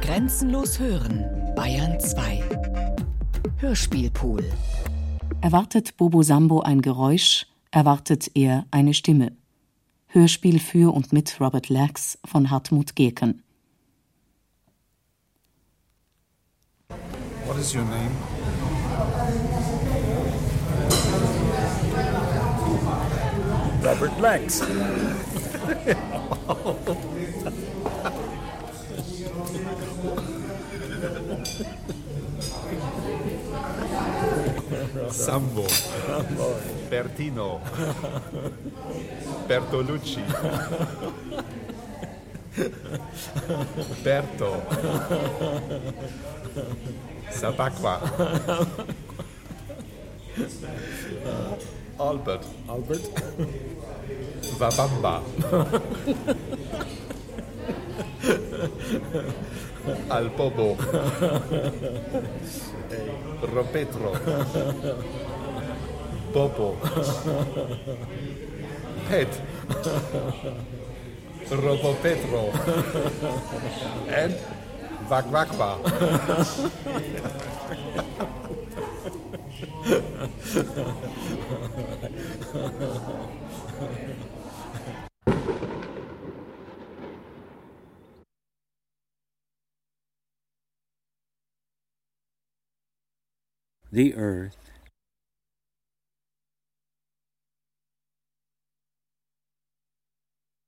Grenzenlos hören, Bayern 2. Hörspielpool. Erwartet Bobo Sambo ein Geräusch, erwartet er eine Stimme. Hörspiel für und mit Robert Lax von Hartmut Gerken. What is your name? Robert Lex. Sambo. Bertino. Bertolucci. Berto. Sabacqua. Albert. Albert. Vabamba. Alpobo. Ropetro. Popo. Pet. Robopetro. And Vakwakwa. The earth,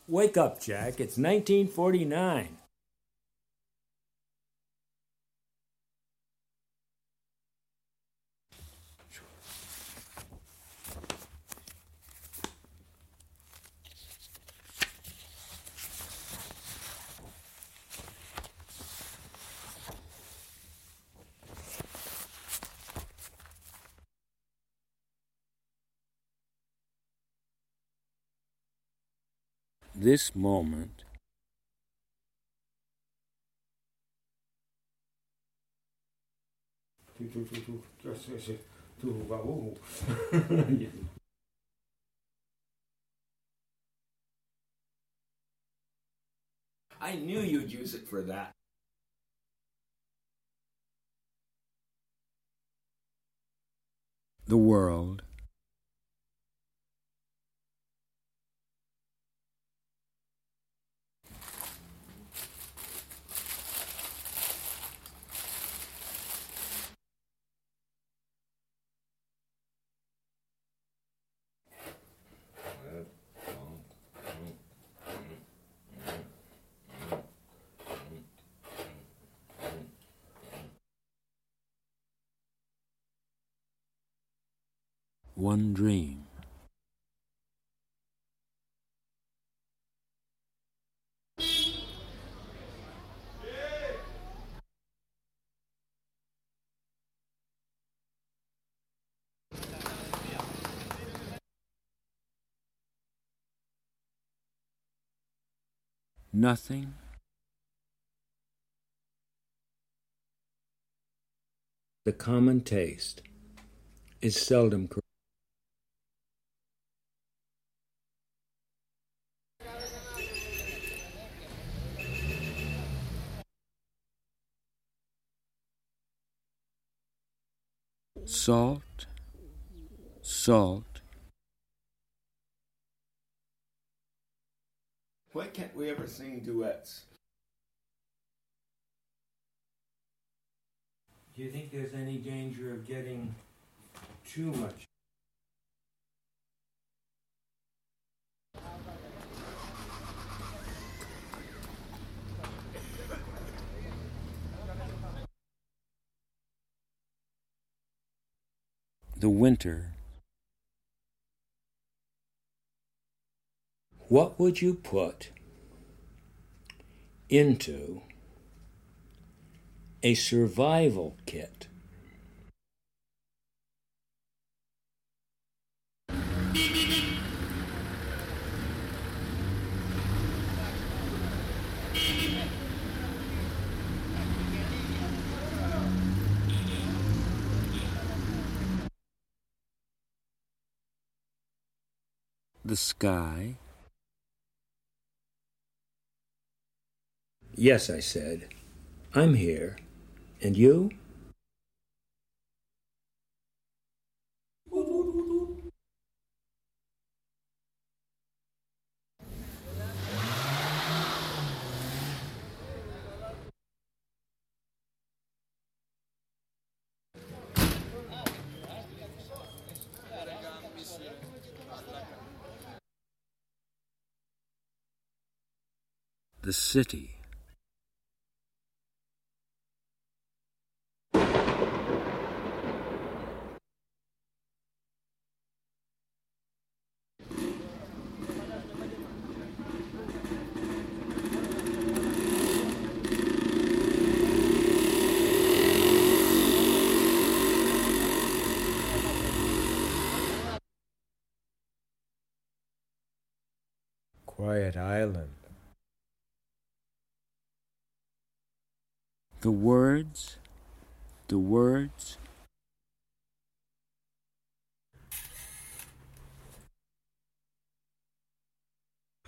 Wake up, Jack. It's 1949. This moment, I knew you'd use it for that. the world, one dream. Nothing The common taste is seldom correct. Salt, salt, Why can't we ever sing duets? Do you think there's any danger of getting too much? The winter, What would you put into a survival kit? The sky, Yes, I said. I'm here. And you? The city. Quiet Island. The words. The words.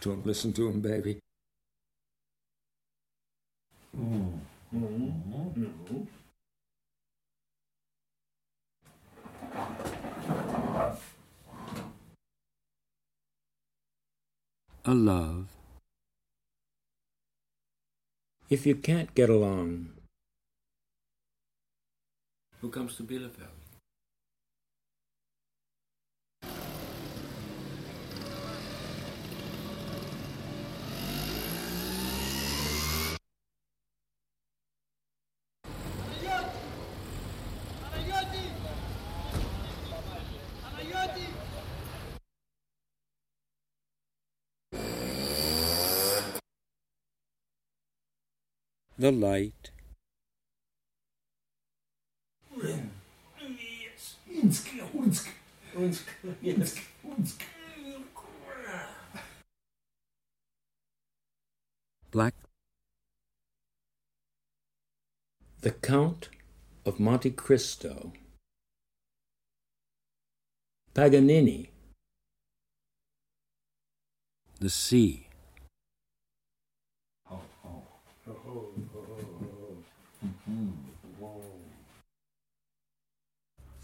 Don't listen to him, baby. A love. If you can't get along, who comes to Bielefeld? The light. Black. The Count of Monte Cristo. Paganini. The sea.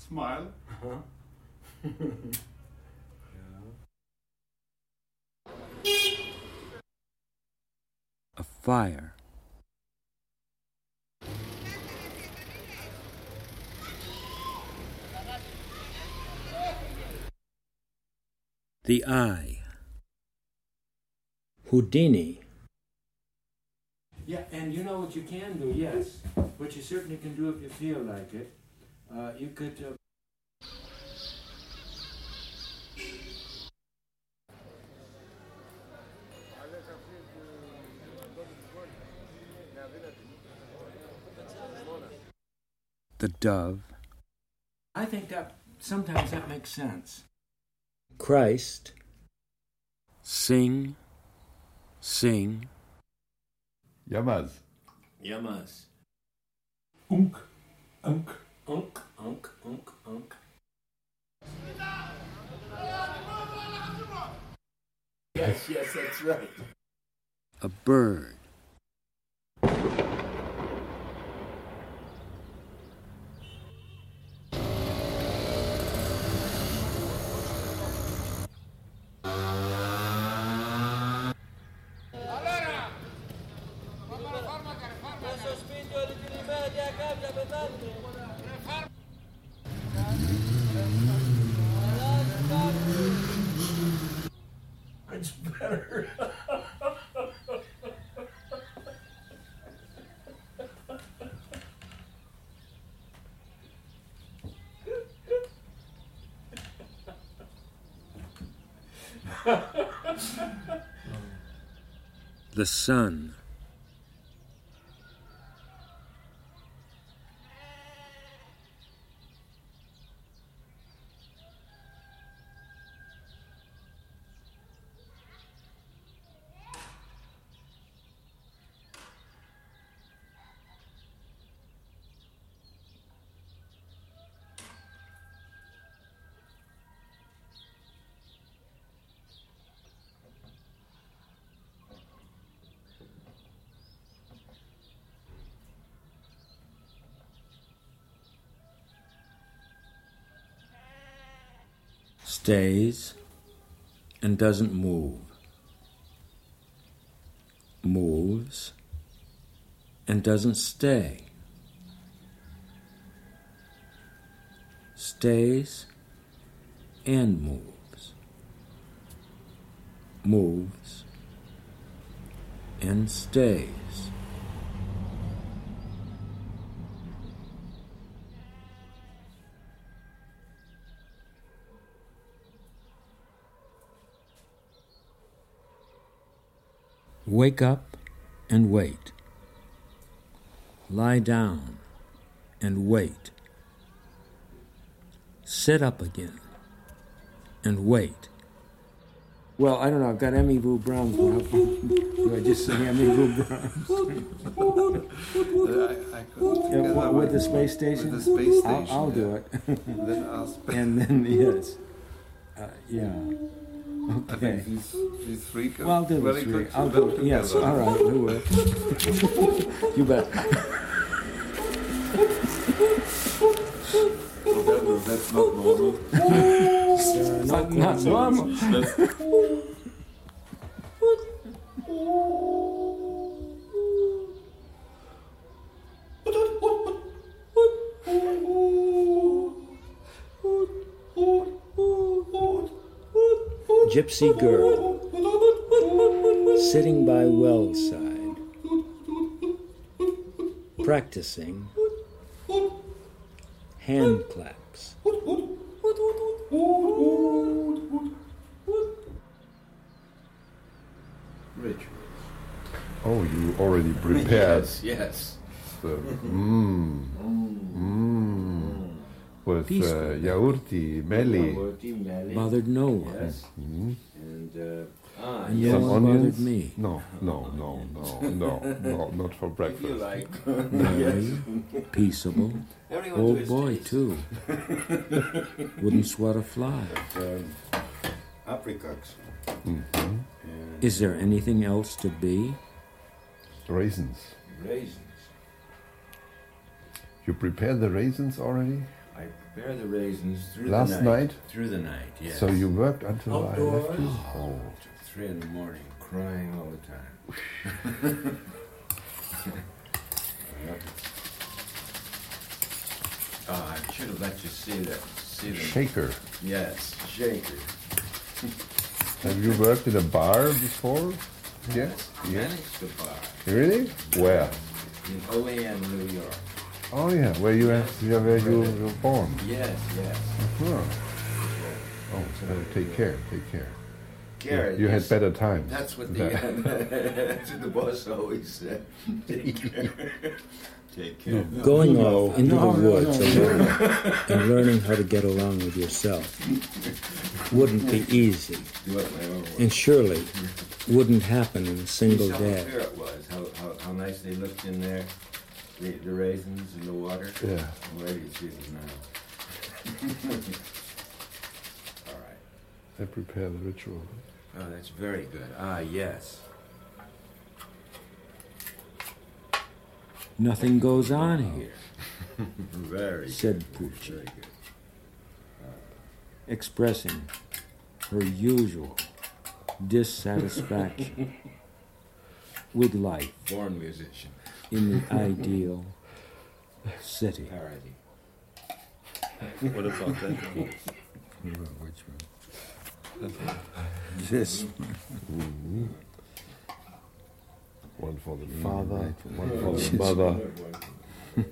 Smile. A fire. The eye. Houdini. Yeah, and you know what you can do, yes. What you certainly can do if you feel like it. Uh, you could. Uh, The dove. I think that sometimes that makes sense. Christ. Sing. Sing. Yamaz. Yamas. Unk. Unk. Unk, unk, unk, unk. Yes, yes, that's right. A bird. It's better. The sun. Stays and doesn't move. Moves and doesn't stay. Stays and moves. Moves and stays. Wake up and wait. Lie down and wait. Sit up again and wait. Well, I don't know. I've got Emmy Boo Brown's. Do I just sing Emmy Boo Brown's? I, I Yeah, what, with the space station? With the space I'll, station. I'll do yeah. it. then I'll sp- and then, yes. Uh, yeah. Okay. these, these three go Well, do very three. good I'll do it. Yes, all right, we will. you bet. So that- that's not normal. Not, not normal. Gypsy girl sitting by well side, practicing hand claps. Rich. Oh, you already prepared Yes, yes. the mmm, with uh, Peaceful. yaurti, meli, Bothered no one. Yes. mm, And, uh, ah, And yes. no some one bothered onions. me. No, no, no, no, no, no, not for If you breakfast. like. Very peaceable. Everyone Old his boy, taste. too. Wouldn't sweat a fly. Um, apricots. Mhm. Is there anything else to be? Raisins. raisins. You prepared the raisins already I prepare the raisins through last the night. night? Through the night, yes. So you worked until I left Outdoors? you? Oh, three in the morning, crying all the time. Ah, I should have let you see that. See them. Shaker. Yes, shaker. Have you worked in a bar before? Yes. Yes. Managed to bar. Really? Where? in Olean, New York. Oh yeah, where you have, yeah, where you were born. Yes, yes. Oh, huh. Oh, so take care, take care. Garrett, you had better times. That's what the that's what the boss always said. Take care. Take care. Going off into the woods alone and learning how to get along with yourself wouldn't be easy, Do it my own way. and surely wouldn't happen in a single You saw day. how fair it was. How, how, how nice they looked in there. The, the raisins in the water. Yeah. Where do you see them now? All right. I prepare the ritual. Oh, that's very good. Ah, yes. Nothing goes on here, Very said. Poochie, Very good. expressing her usual dissatisfaction with life Born musician. In the ideal city. Parody. What about that? Which one? This One for the father, one for the mother.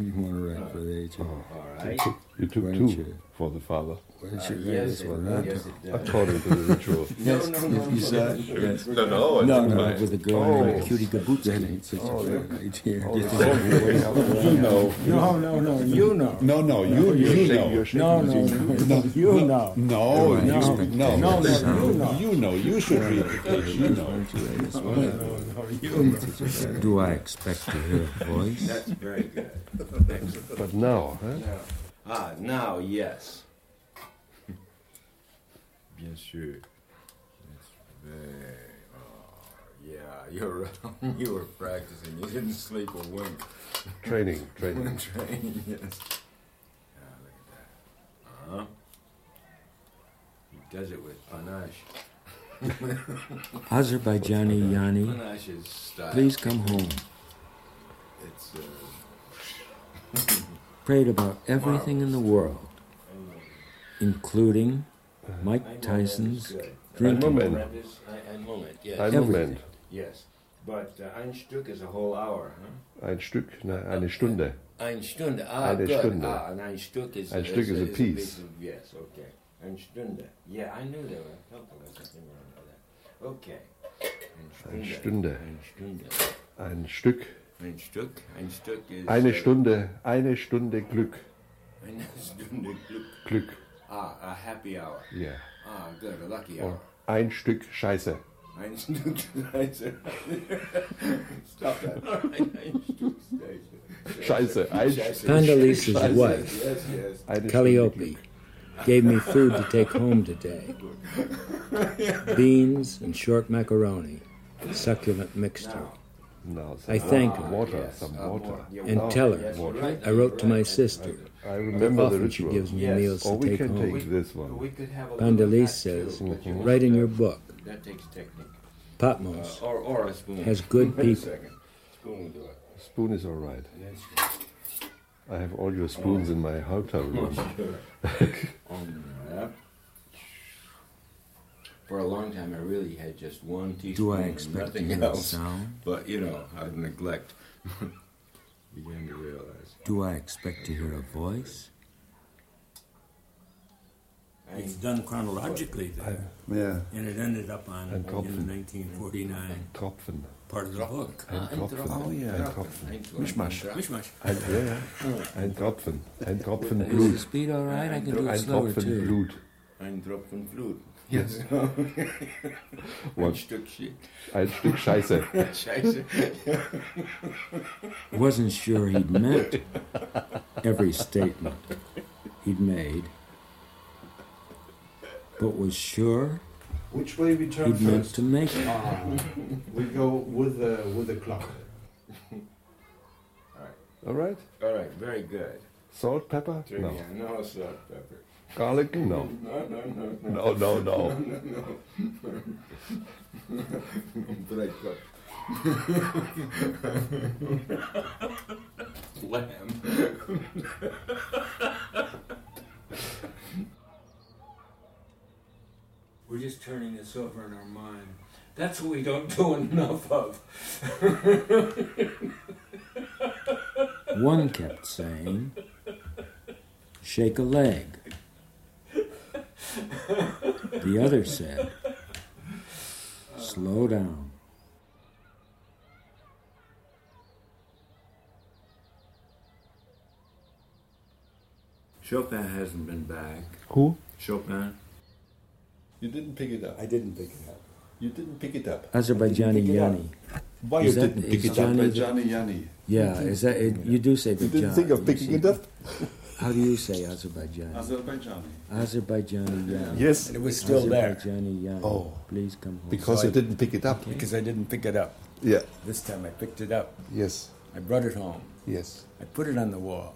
you want to write for the age? All You took, you took Why don't two you- for the father, Why don't Uh, yes, this one? it, huh? yes, it does. according to the ritual. No, no, no. You saw it? Yes. No, no, No, it's no, with a girl Oh. named Cutie Gabutzka. Oh, a yeah. Oh, Just- You know. No, no, no, you know. No, no, you, you know. No, no, no, you know. No, No, you, no, no, no, you know. You know. You should read the page. You know. Do I expect to hear a voice? That's very good. Excellent. But now, huh? Ah, now, yes. Bien sûr. That's very. Oh, yeah, you're you were practicing. You didn't sleep a wink. training, training. Training, yes. Yeah, look at that. Uh-huh. He does it with panache. Azerbaijani Yani, Panache is style. please come home. It's uh, Prayed about everything in the world, including Mike Tyson's drinking. Ein Moment, yes. Ein. Moment. Yes. But uh, ein Stück is a whole hour, huh? Ein Stück, ne, eine Stunde. Ein Stunde. Ah, Eine good. Stunde. Ah, and ein Stück is, Ein Stück is a piece. of, yes, okay. Ein Stunde. Yeah, I knew there were a couple of something that. Okay. Ein Stunde. Ein Stunde. Ein Stück. Ein Stück. Ein Stück is. Eine uh, Stunde, eine Stunde Glück. Eine Stunde Glück. Glück. Ah, a happy hour. Ja. Ah, good. A lucky Und hour. ein Stück Scheiße. Ein Stück Scheiße. Stop that. Ein, ein Stück Scheiße. Scheiße. Ein Scheiße. Pandalisa's Scheiße. wife, Yes, yes. Calliope, gave me food to take home today beans and short macaroni, succulent mixture. Now, I thank water, her. Water, Yes, some uh, water. And more. tell her Yes, you're right, I wrote you're to my sister. I remember the Often she gives me Yes. meals Or to we take home. take this one. We could have a Pandalise says, hat, too, but you write in your book. That takes technique. Uh, Patmos or, or a spoon. has good people. Spoon will do it. Spoon is all right. I have all your spoons in my hotel room. Yeah. For a long time, I really had just one teaspoon Do I and expect to nothing hear else. sound? But you know, out of neglect, began to realize. Do I expect to hear a voice? It's done chronologically then, Yeah. and it ended up on in 1949 Tropfen. part of the book. Ein ah, Tropfen. Oh, yeah. Ein Tropfen. Mishmash. Mishmash. Ein, ja, ja. Ein Tropfen. Ein Tropfen Is the Blut. speed all right? I can do it Ein slower Tropfen too. Blut. Ein Tropfen Blut. Yes. Ein Stück Shit. Ein Stück Scheiße. Scheiße. Wasn't sure he'd meant every statement he'd made, but was sure Which way we turn he'd meant first? to make it. Ah, we go with the with the clock. All right. All right. All right. very good. Salt, pepper? No. No salt, pepper. Garlic? No. No, no, no, no. No, no, no. Bread cook. Lamb. We're just turning this over in our mind. That's what we don't do enough of. One kept saying, shake a leg. The other said, slow down. Chopin hasn't been back. Who? Chopin. You didn't pick it up. I didn't pick it up. You didn't pick it up. Azerbaijani pick it up. Yani. Why Is you that- didn't pick is it up? Johnny- Johnny Yanni. Yeah, is that it, you do say the You didn't think of picking it up? How do you say Azerbaijani? Azerbaijani. Azerbaijani Yani. Yes, And it was still there Azerbaijani Yani. Oh. oh. Please come home. because So I- didn't pick it up. because I didn't pick it up. Yeah. This time I picked it up. Yes. I brought it home. Yes. I put it on the wall,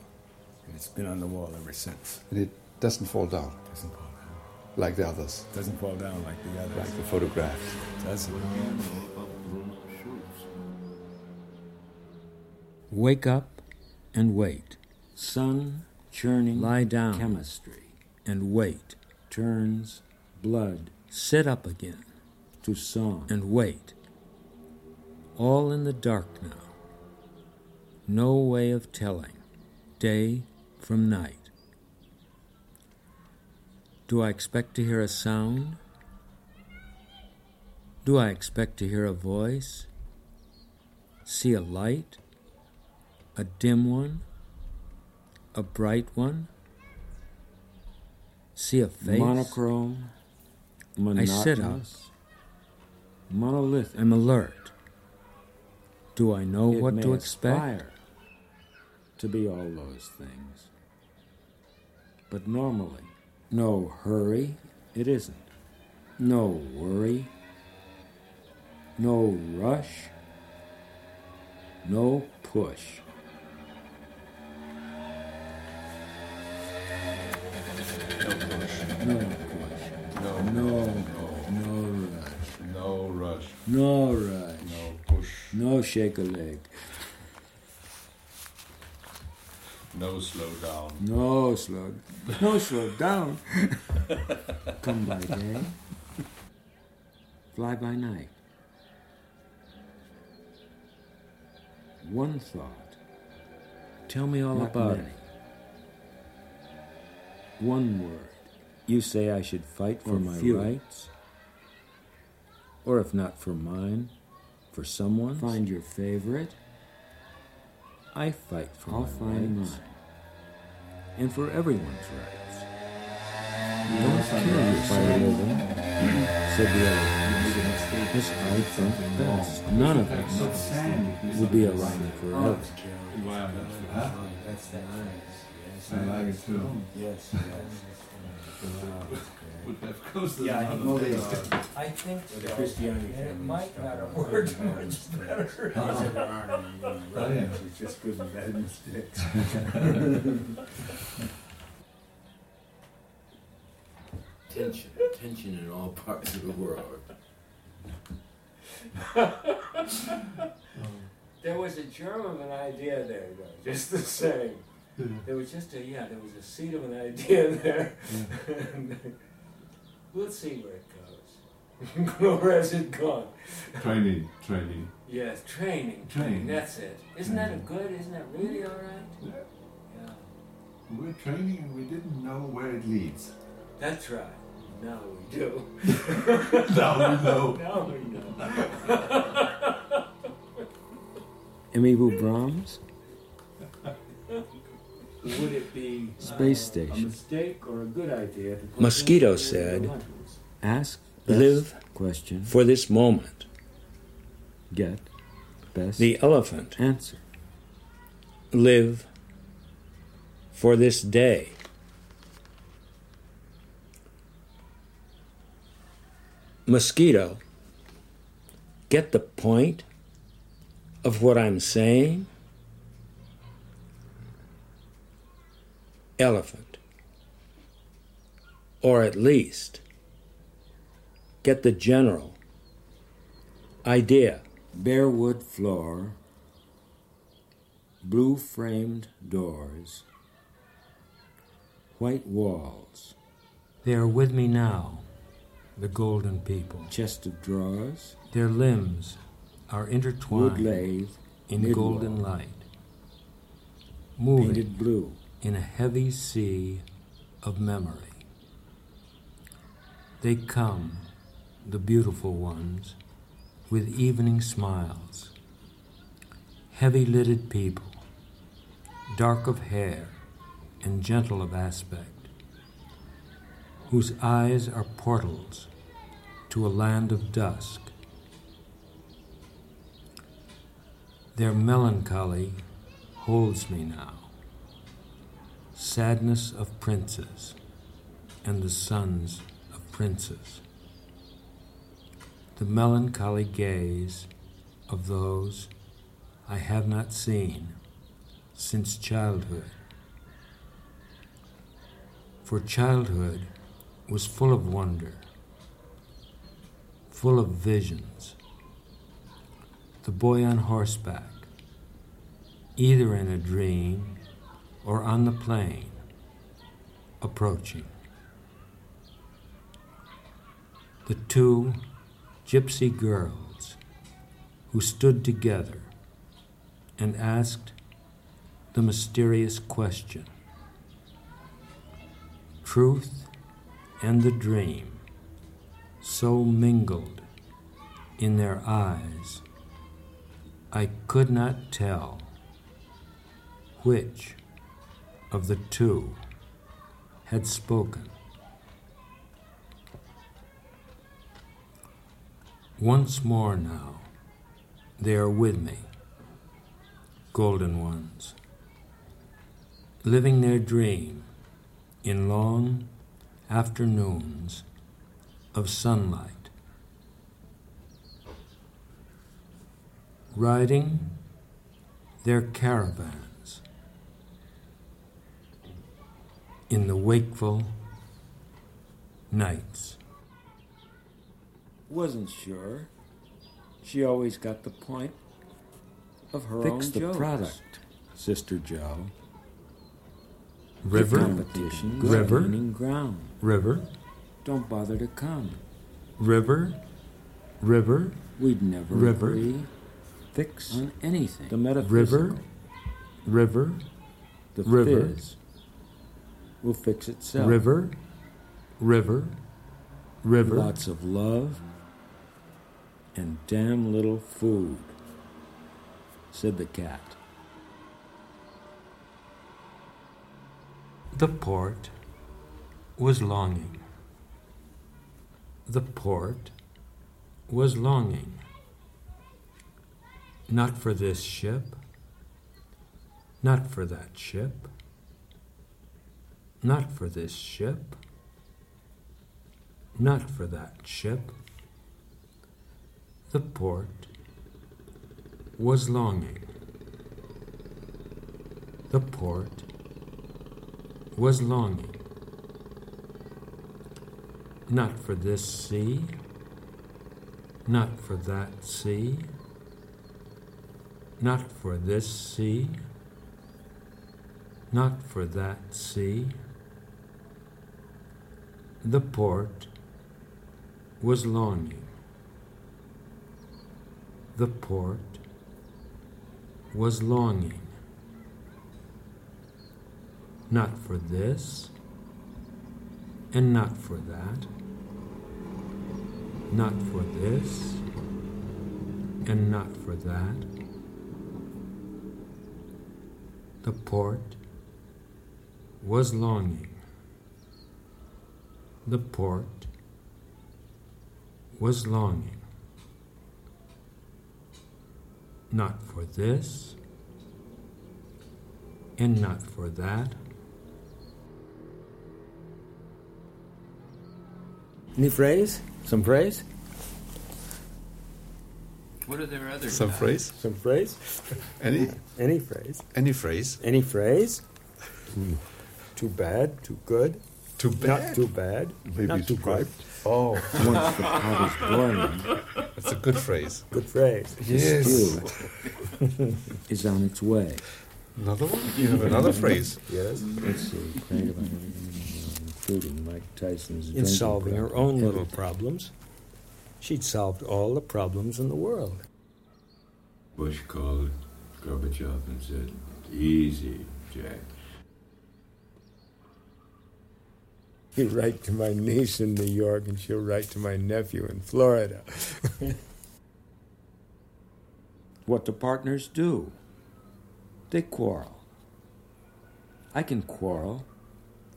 and it's been on the wall ever since. And it doesn't fall down Doesn't fall down. like the others, Doesn't fall down like the others. like the photographs. Does it? Wake up and wait. Sun churning. Lie down. Chemistry. And wait. Turns blood. Sit up again. To song. And wait. All in the dark now. No way of telling. Day from night. Do I expect to hear a sound? Do I expect to hear a voice? See a light? A dim one? A bright one? See a face? Monochrome? I sit up. Monolith. I'm alert. Do I know what to expect? To be all those things. But normally, no hurry, it isn't. No worry, no rush, no push. No push. No push. No shake a leg. No slow down. No slow. No slow down. Come by day. Fly by night. One thought. Tell me all Not about many. it. One word. You say I should fight for Or my few. rights? Or if not for mine, for someone? Find your favorite. I fight for I'll my find rights. mine. And for everyone's rights. You Don't kill your living, said the other. This I think best. None of us will be around forever. Oh, that's nice. I like it too. Yes. Would have costed Yeah, I another know day. they- I think The so. Christianity And it family might stuff. not have worked much better. Not aren't any, any Oh, yeah. it's just good and bad mistakes. tension, tension in all parts of the world. There was a germ of an idea there, though, just the same. There was just a, yeah, there was a seed of an idea there. We'll see where it goes. Where has it gone? Training, training. Yes, training. Training. That's it. Isn't that a good? Isn't that really all right? Yeah. Yeah. We're training and we didn't know where it leads. That's right. Now we do. now we know. Now we know. Amibu Brahms? Would it be Space uh, a station. mistake or a good idea to Mosquito this in the said- hunters? Ask Live question. for this moment. Get best The elephant. answer. Live for this day. Mosquito. Get the point of what I'm saying? Elephant. Or at least get the general idea. Bare wood floor, blue framed doors, white walls. They are with me now, the golden people. Chest of drawers, Their limbs are wood intertwined lathe, in golden light, moving painted blue. In a heavy sea of memory. They come, the beautiful ones, with evening smiles, heavy lidded people, dark of hair and gentle of aspect, whose eyes are portals to a land of dusk. Their melancholy holds me now sadness of princes and the sons of princes. The melancholy gaze of those I have not seen since childhood. For childhood was full of wonder, full of visions. The boy on horseback, either in a dream or on the plain, approaching. The two gypsy girls who stood together and asked the mysterious question. Truth and the dream so mingled in their eyes, I could not tell which of the two had spoken. Once more now, they are with me, golden ones, living their dream in long afternoons of sunlight, riding their caravans in the wakeful nights. Wasn't sure. She always got the point of her Fix own the jokes. product, Sister Joe. River, competition, river, ground. river, Don't bother to come. river, river, We'd never River. agree Fix on anything. the metaphysical. river, river, The river. fizz will fix itself. river, river, river. Lots of love and damn little food, said the cat. The port was longing. The port was longing. Not for this ship, not for that ship, not for this ship, not for that ship. The port was longing. The port was longing. Not for this sea, not for that sea, not for this sea, not for that sea. The port was longing. The port was longing. Not for this, and not for that. Not for this, and not for that. The port was longing. The port was longing. Not for this, and not for that. Any phrase? Some phrase? What are their other Some uh, phrase? Some phrase? Any Any phrase? any phrase? Any phrase? Too bad, too good. Too bad. Not too bad. Maybe not too good. good. Oh, Once the pot is boiling, that's a good phrase. Good phrase. Yes. stew is on its way. Another one? You have another phrase. Yes. Let's see, prayed about everything, including Mike Tyson's In solving her problem. own little problems, she'd solved all the problems in the world. Bush called Gorbachev and said, Easy, Jack. You write to my niece in New York, and she'll write to my nephew in Florida. What do partners do? They quarrel. I can quarrel.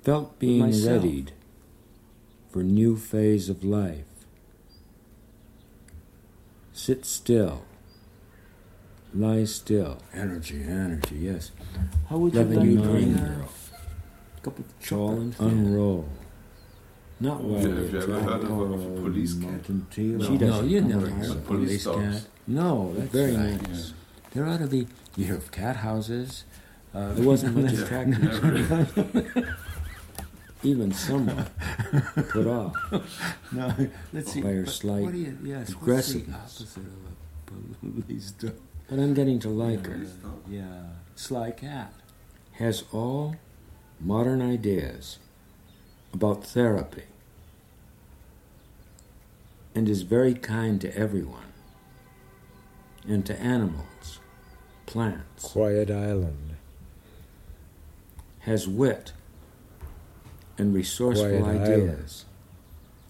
Felt being myself. readied for new phase of life. Sit still. Lie still. Energy, energy, yes. How would you Loving like you, to green bring girl. Cup of Tall chocolate. and unroll. Not while Yeah, have you ever heard of a- to of a police cat? mountain tea. No. She No, you never around heard of a police dogs. cat. No, that's very right, nice. yeah. There ought to be. You hear of cat houses. Uh, there wasn't much attraction. Even someone put off No, let's see. by her what- slight what do you, yes, aggressiveness. What's the opposite of a police dog? But I'm getting to like her. Yeah, sly cat. Has all modern ideas about therapy and is very kind to everyone and to animals, plants. Quiet Island. Has wit and resourceful Quiet ideas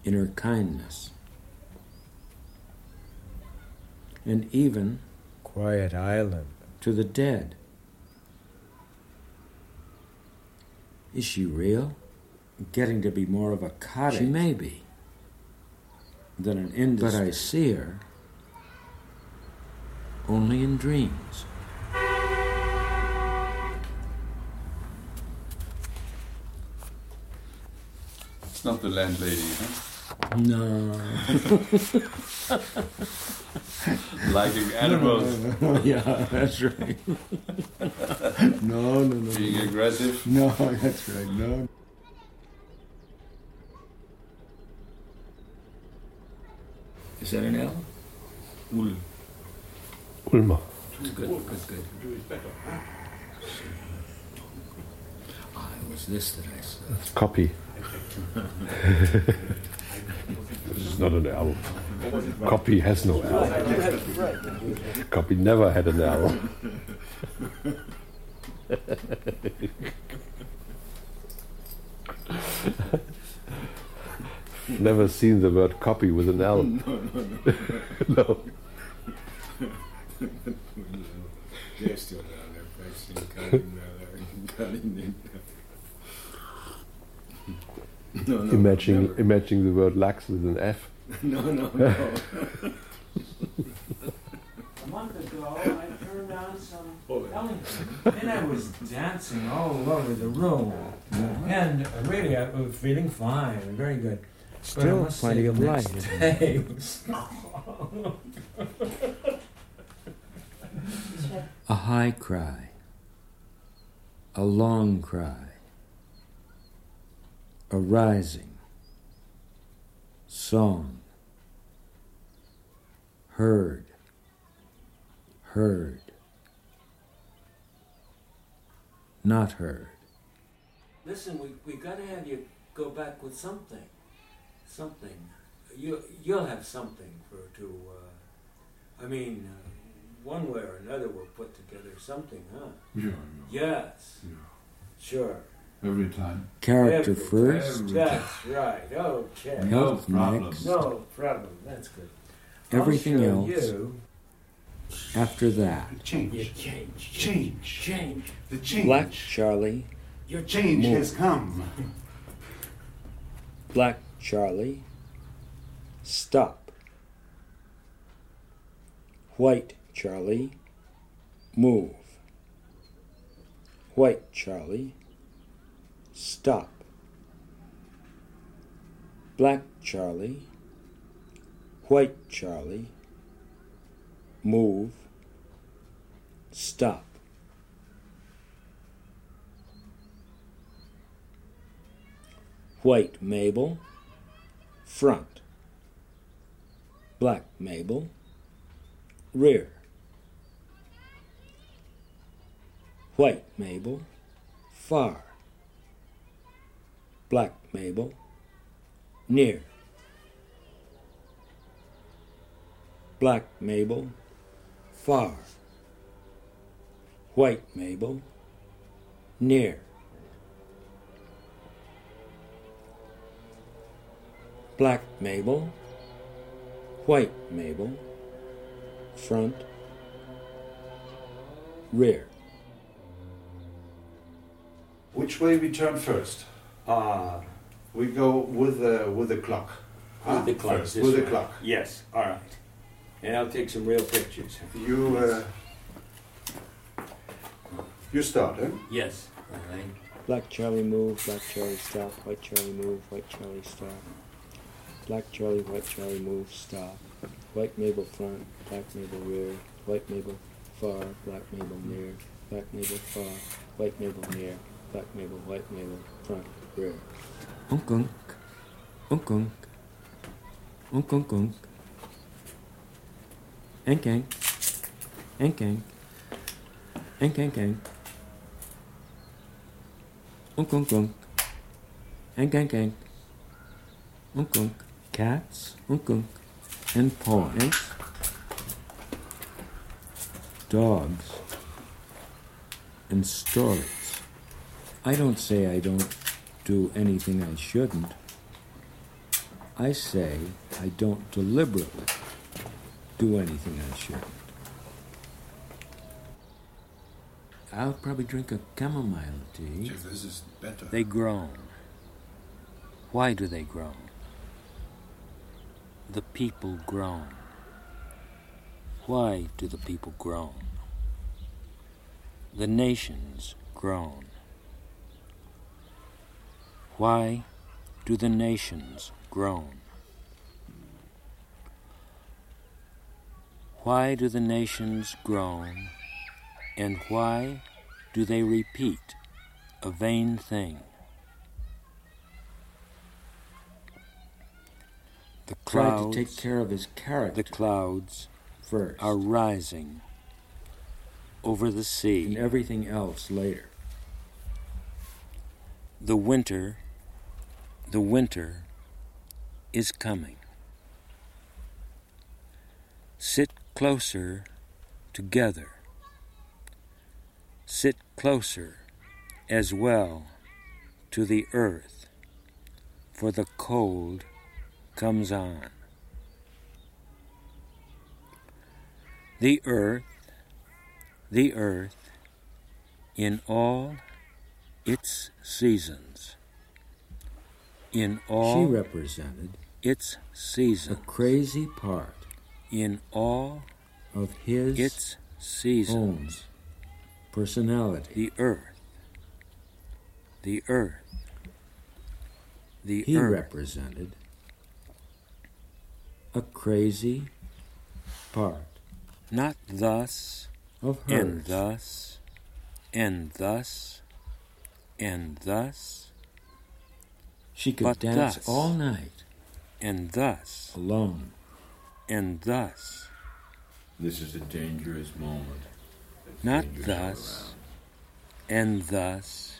in her kindness. And even Quiet Island. to the dead. Is she real? Getting to be more of a cottage. She may be. Than an industry. But I see her only in dreams. It's not the landlady, huh? No. Liking animals. yeah, that's right. No, no, no. Being aggressive. No, that's right. No. Is that an L? Ul. Ulmer. Good, good, good. Ah, it was this that I said. Copy. this is not an L. Copy has no L. Copy never had an L. Never seen the word copy with an L. no. They're still down there practicing cutting there, cutting No, no, Imagining, never. imagining the word lax with an F. No, no, no. A month ago, I turned on some Ellington, and I was dancing all over the room. And really, I was feeling fine, very good. But I Still must plenty say, of light, next isn't day there? was- A high cry. A long cry. A rising. Song. Heard. Heard. Not heard. Listen, we, we gotta have you go back with something. Something. You, you'll have something for to, uh, I mean, uh, one way or another we'll put together something, huh? Yeah, Yes. Sure. Every time. Character Every- first. every- That's right. Okay. Health No problem. next. No problem. That's good. Everything I'll show else You. after that. You Change. change. Change. Change. The change. Black Charlie, Your change Move. has come. Black Charlie, stop. White Charlie, move. White Charlie, stop. Black Charlie, White Charlie, move. Stop. White Mabel, front. Black Mabel, rear. White Mabel, far. Black Mabel, near. Black Mabel, far. White Mabel, near. Black Mabel, white Mabel, front, rear. Which way we turn first? Ah, We go with the with the clock. with the clock. First, this with the clock. Yes. All right. And I'll take some real pictures. You uh, you start, eh? Yes. All right. Black Charlie move, black Charlie stop, white Charlie move, white Charlie stop. Black Charlie, white Charlie move, stop. White Mabel front, black Mabel rear, white Mabel far, black Mabel near, black Mabel far, white Mabel near, black Mabel, white Mabel front, rear. Unk unk. Unk unk. Unk unk unk. Enk enk. Enk enk. Enk enk enk. Unk unk unk. Enk. Unk unk. Cats. Unk unk. And paw. Enk. Dogs. And stories. I don't say I don't do anything I shouldn't. I say I don't deliberately do anything I shouldn't. I'll probably drink a chamomile tea. This is better. They groan. Why do they groan? The people groan. Why do the people groan? The nations groan. Why do the nations groan? Why do the nations groan, and why do they repeat a vain thing? The Tried to clouds take care of his character. The clouds first, are rising over the sea. and everything else later. The winter, the winter is coming. Sit closer together. Sit closer as well to the earth, for the cold comes on. The earth, the earth, in all its seasons, in all She represented its a seasons, crazy part in all of his its seasons, own personality. the earth, the earth, the He earth, represented a crazy part not thus of hers. and thus and thus and thus She could but dance thus. all night and thus alone. and thus, This is a dangerous moment. not thus and thus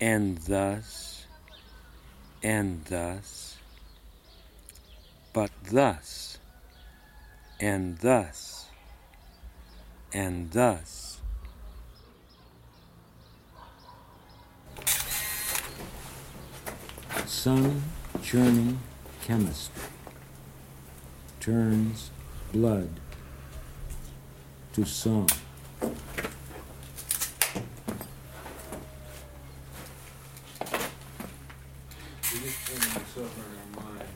and thus and thus, but thus and thus and thus. Sun churning chemistry turns blood to song. We just turn this over in our mind.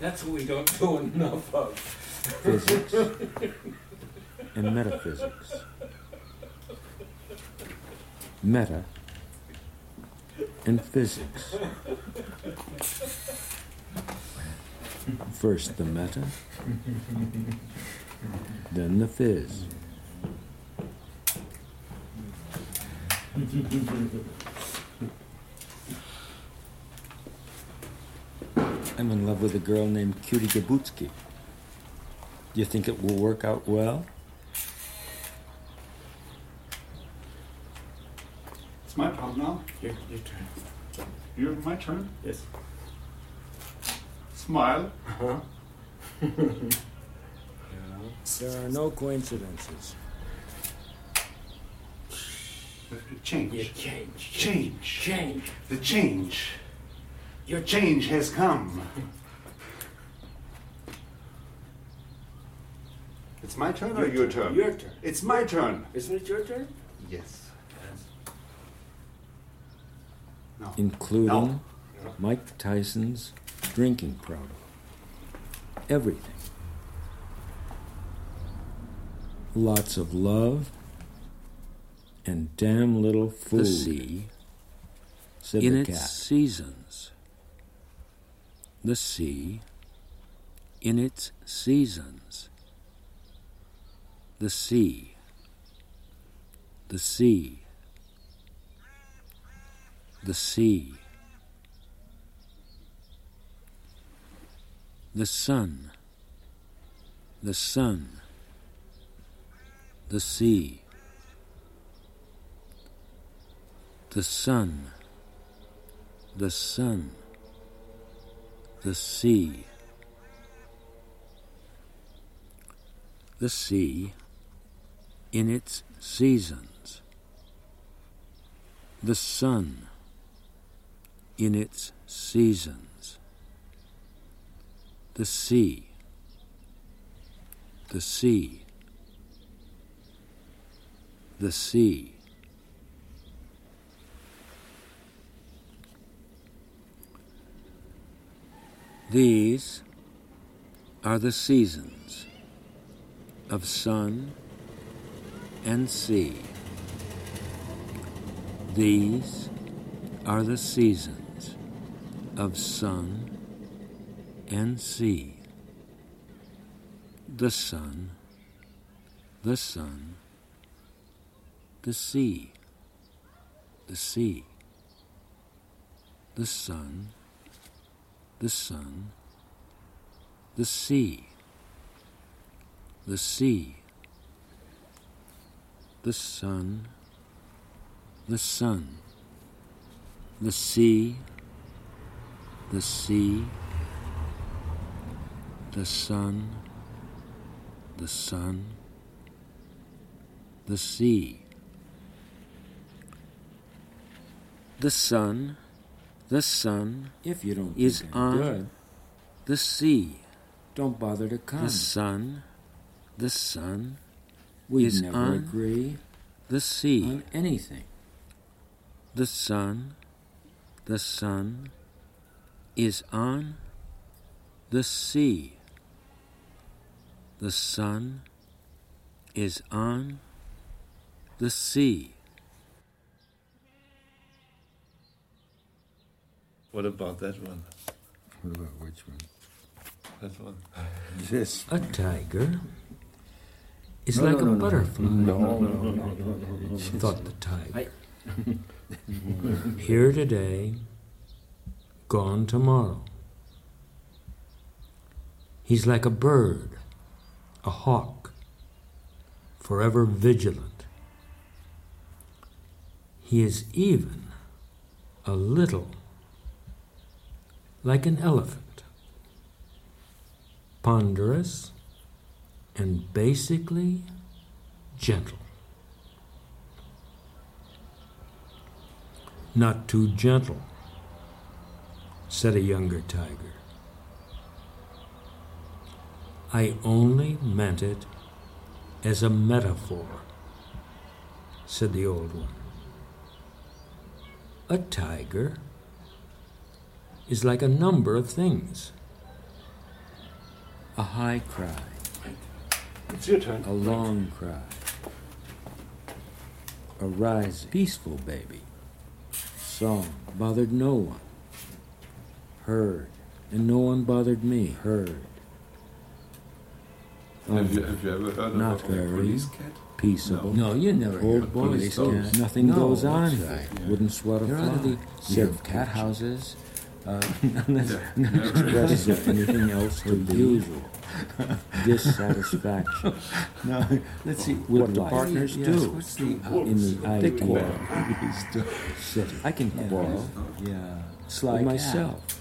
That's what we don't do enough of. Physics and metaphysics. Meta and physics. First the meta, then the phys. I'm in love with a girl named Cutie Gabutsky. Do you think it will work out well? It's my part now. Your, your turn. You're my turn. Yes. Smile. Uh-huh. There are no coincidences. Change. You change. Change. Change. The change. Your Change has come. It's my turn or your turn? Your turn. It's my turn. Isn't it your turn? Yes. No. including No. Mike Tyson's drinking problem. Everything. Lots of love and damn little food. The sea said in the its cat. The sea in its seasons. The sea. The sea. The sea. The sun. The sun. The sea. The sun. The sun. The sea. The sea in its seasons. The sun in its seasons. The sea. The sea. The sea. These are the seasons of sun and sea. These are the seasons of sun and sea. The sun, the sun, the sea, the sea, the sun, the sun, the sea, the sea, the sun, the sun, the sea, the sea, the sun, the sun, the sea. The sun, the sun, If you don't is on good, the sea. don't bother to come. The sun, the sun We'd is never on agree the sea. on anything. The sun, the sun is on the sea. The sun is on the sea. What about that one? What about which one? That one. This. A tiger is No, like no, a no, no. butterfly. No, no, no, no, no, no. Thought the tiger. Here today, gone tomorrow. He's like a bird, a hawk, forever vigilant. He is even a little like an elephant, ponderous and basically gentle. Not too gentle, said a younger tiger. I only meant it as a metaphor, said the old one. A tiger is like a number of things. A high cry, It's your turn. a long cry, a rising, peaceful baby. Song bothered no one. Heard, and no one bothered me. Heard. Have you, have you ever heard Not of a very. police cat? Peaceable. No, you never heard of boys police don't. Nothing No, goes on that's here. right. Wouldn't sweat a You're fly. out of the Said near cat picture. houses. Uh, unless, unless expressed of anything else to the usual dissatisfaction. No, let's see. What With do life. partners Yes, do What's the in the They ideal quarrel. city. I can quarrel Yeah. sly cat. myself.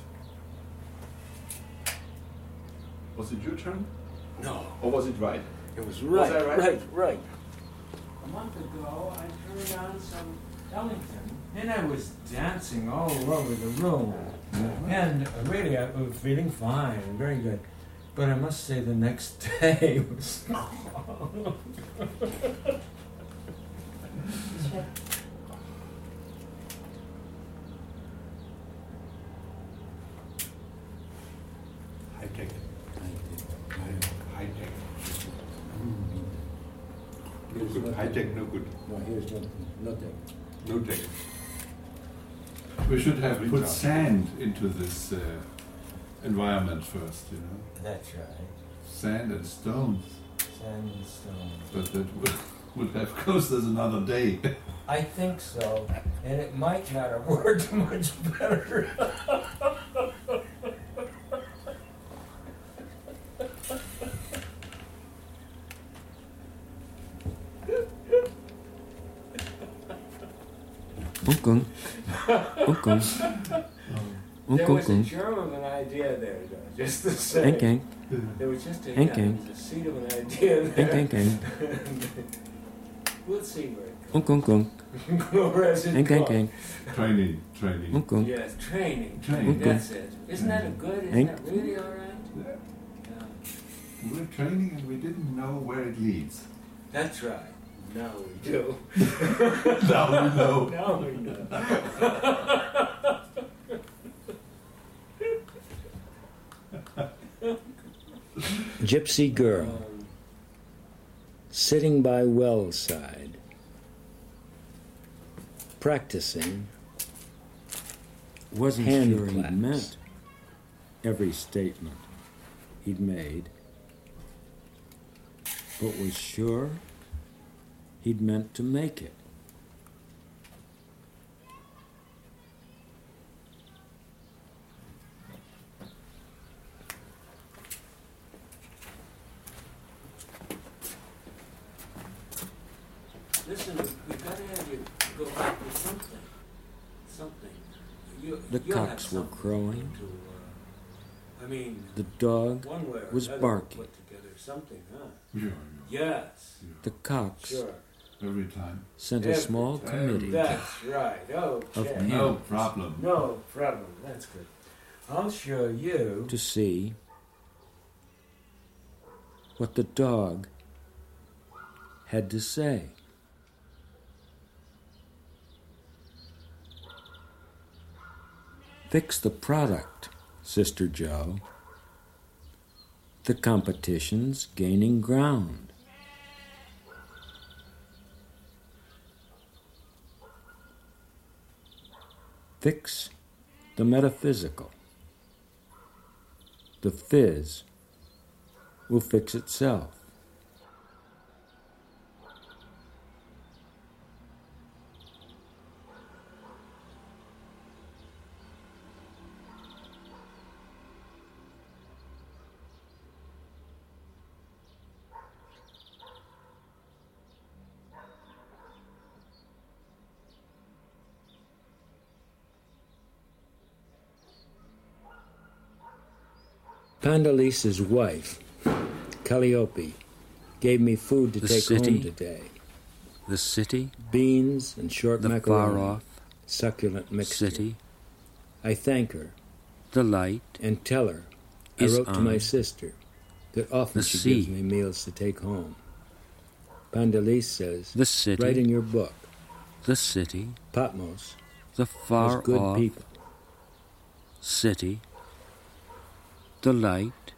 Was it your turn? No. Or was it right? It was right, right, right? right, right. A month ago, I turned on some Ellington, and I was dancing all over the room. And uh, really, I was feeling fine, very good. But I must say, the next day was. High tech. High tech. No good. High tech, no good. No, here's no, nothing. No tech. We should have put sand into this uh, environment first, you know. That's right. Sand and stones. Sand and stones. But that would, would have cost us another day. I think so, and it might not have worked much better. Uncle. There Uncle. was a germ of an idea there, though, just the same. Hank, Hank. There was just a, Hank, yeah, there was a seed of an idea there. Hank, Hank, Hank. we'll see where it Uncle, uncle. goes. Where is it Hank, Hank, going? Hank. training, training. Uncle. Yes, training. Training. That's it. Isn't that a good? Isn't Hank. that really all right? Yeah. Yeah. We're training and we didn't know where it leads. That's right. Now we do. now we know. now we know. Gypsy girl Um, sitting by well side, practicing Wasn't Hand sure he'd meant every statement he'd made, but was sure he'd meant to make it. Listen, we've got to have you go back something. Something. You, the cocks were crowing. To, uh, I mean, the dog was barking. Together, huh? yeah. Yes. Yeah. The cocks sure every time. sent a Every small time. committee That's right. Okay. Of No Yes. problem. No problem. That's good. I'll show you. to see what the dog had to say. Fix the product, Sister Joe. The competition's gaining ground. Fix the metaphysical. The fizz will fix itself. Pandalisa's wife, Calliope, gave me food to The take city? home today. The city, Beans and short the macaroni, far off succulent mixture. city, I thank her the light, and tell her I wrote to my sister that often she sea. gives me meals to take home. Pandalise says, the city, write in your book, the city, Patmos the far good off people. city, the light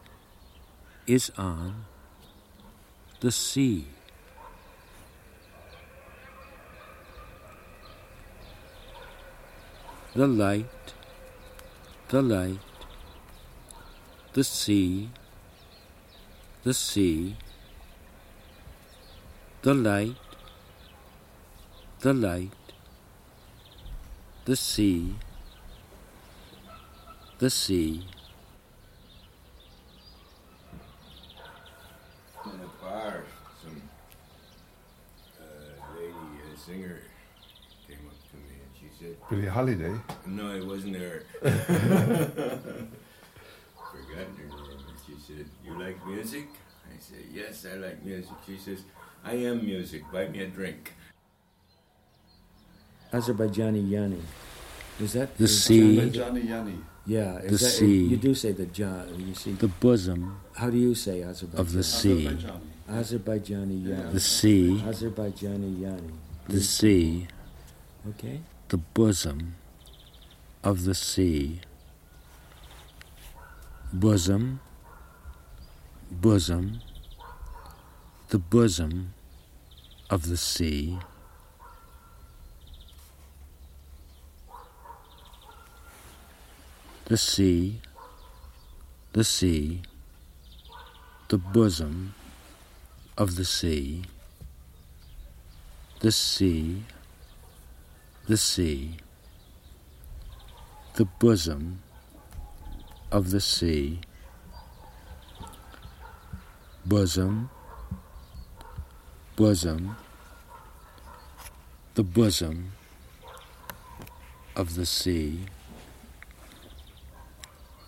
is on the sea. The light, the light, the sea, the sea, the light, the light, the sea, the sea. In the bar, some uh, lady, a singer, came up to me and she said, Billie Holiday. No, it wasn't her. Forgotten her name. And she said, You like music? I said, Yes, I like music. She says, I am music. Buy me a drink. Azerbaijani Yani. Is that The is sea. Azerbaijani Johnny Yanni. Yeah, is The that, sea. You do say the John. You see, The bosom how do you say Azerbaijan? of the sea, Azerbaijani Yani. the sea, Azerbaijani Yani. The sea, Okay. the bosom of the sea. Bosom, bosom, the bosom of the sea. The sea, the sea, the bosom of the sea, the sea, the sea, the bosom of the sea, bosom, bosom, the bosom of the sea,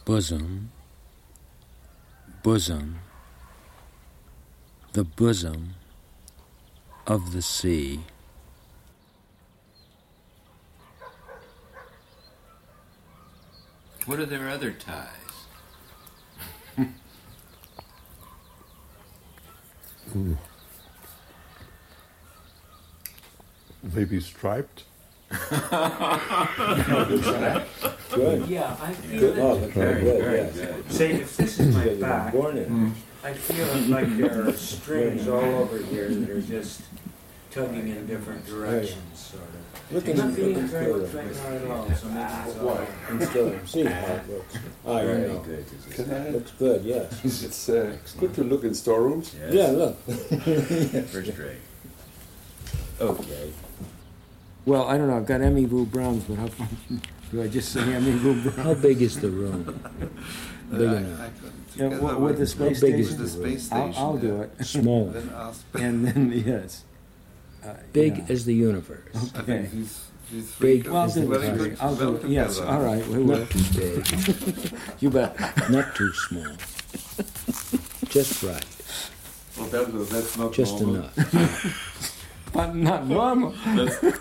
bosom, bosom, the bosom of the sea. What are their other ties? Maybe striped. Good. Yeah, I feel Good. it. Oh, that's very good. very yes. good. Say, if this is my you were back, born in. Hmm, I feel it like there are strings all over here that are just tugging in different directions, sort of. Looking, Not feeling looking very still. much right now at all, so maybe it's all right. And still, see how it looks. Ah, Very know. good. Can I? Looks good, yes. It's uh, it's good to look in storerooms. Yes. Yeah, look. First rate. Okay. Well, I don't know. I've got Emmy Vu Browns, but how do I just say Emmy Vu Browns? How big is the room? Big Uh, I- enough. I couldn't- Yeah, together what- with the space station? is the space I'll- I'll do it. Small. Then ask. And then yes, uh, big yeah. as the universe. I Okay. think he's These three Big are is the very party. good, I'll well go, yes, together. all right. We not too big. you bet. Not too small. Just right. Well, that, that's not Just normal. enough. but not normal. That's-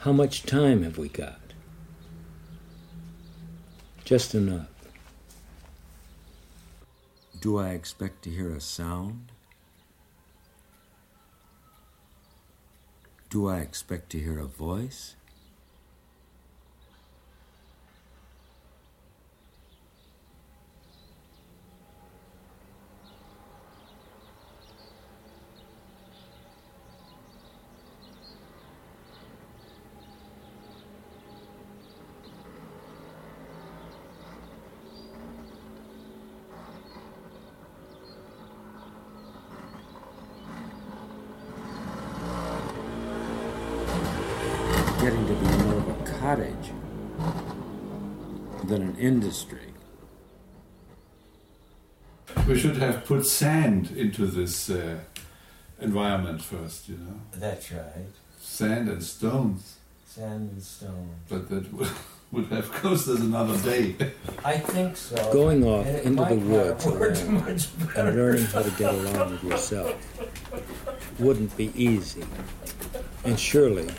How much time have we got? Just enough. Do I expect to hear a sound? Do I expect to hear a voice? Getting to be more of a cottage than an industry. We should have put sand into this uh, environment first, you know. That's right. Sand and stones. Sand and stones. But that would, would have cost us another day. I think so. Going off And into the woods alone and learning how to get along with yourself wouldn't be easy, and surely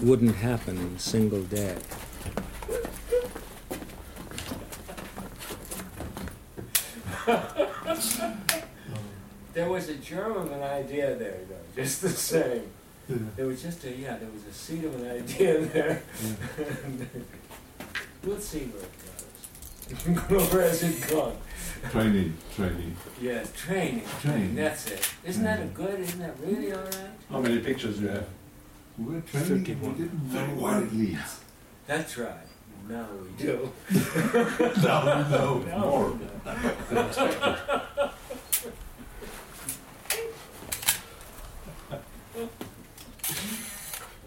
wouldn't happen in a single day. There was a germ of an idea there, though, just the same. There was just a, yeah, there was a seed of an idea there. we'll see where it goes. where has it gone? Training, training. Yeah, training. Training. That's it. Isn't that a good, isn't that really all right? How many pictures do you have? We're training, and we didn't know where it leads. That's right. Now we do. Now we know Now more. we know.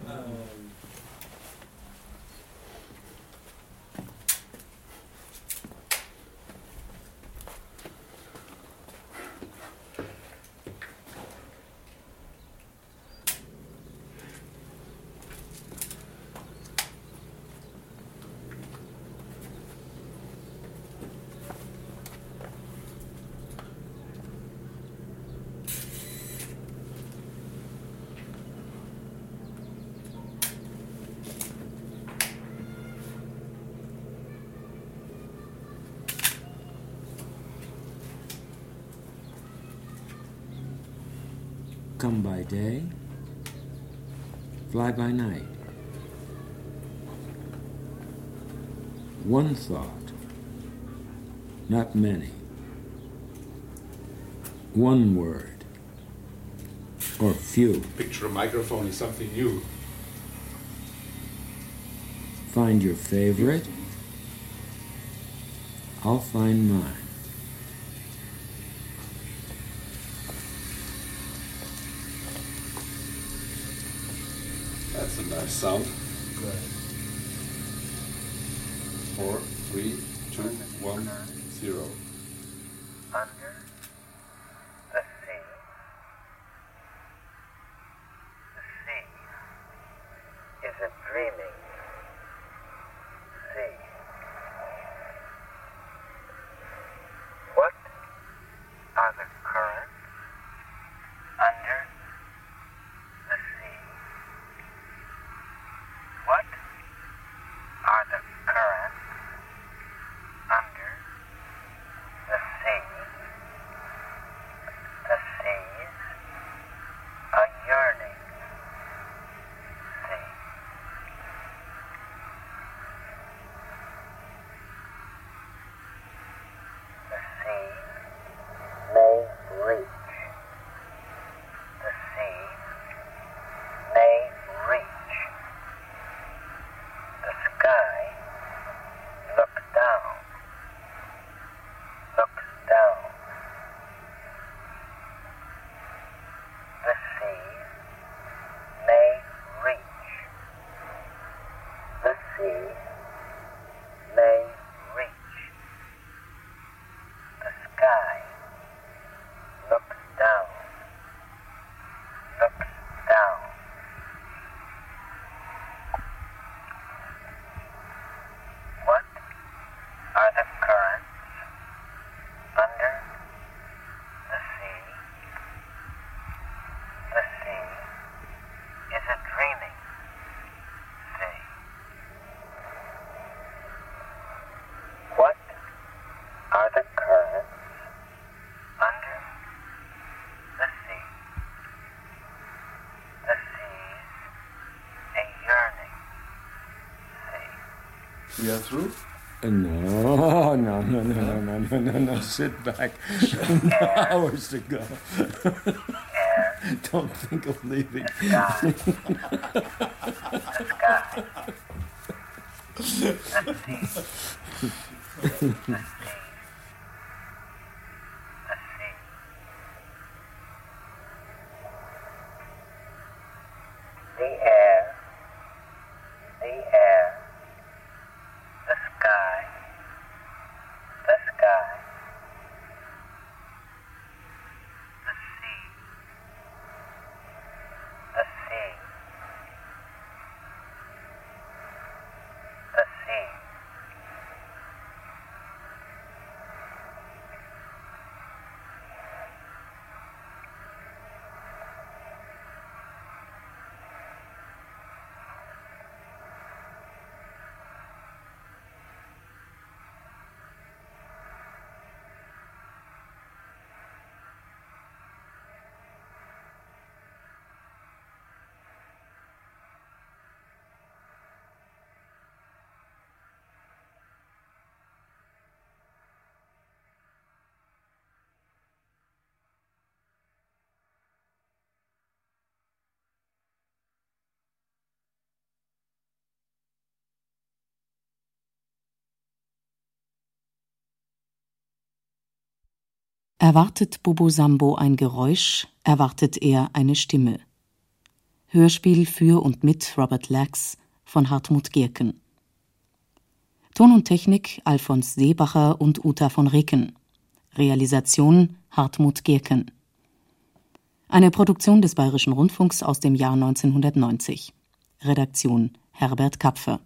Um, Come by day, fly by night. One thought, not many. One word, or few. Picture a microphone is something new. Find your favorite. I'll find mine. That's a nice sound. Amen. We are through? Uh, no, no, no, no, no, no, no, no, no. Sit back. Hours to go. Don't think of leaving. Erwartet Bobo Sambo ein Geräusch, erwartet er eine Stimme. Hörspiel für und mit Robert Lax von Hartmut Gierken. Ton und Technik Alfons Seebacher und Uta von Ricken. Realisation Hartmut Gierken. Eine Produktion des Bayerischen Rundfunks aus dem Jahr 1990. Redaktion Herbert Kapfer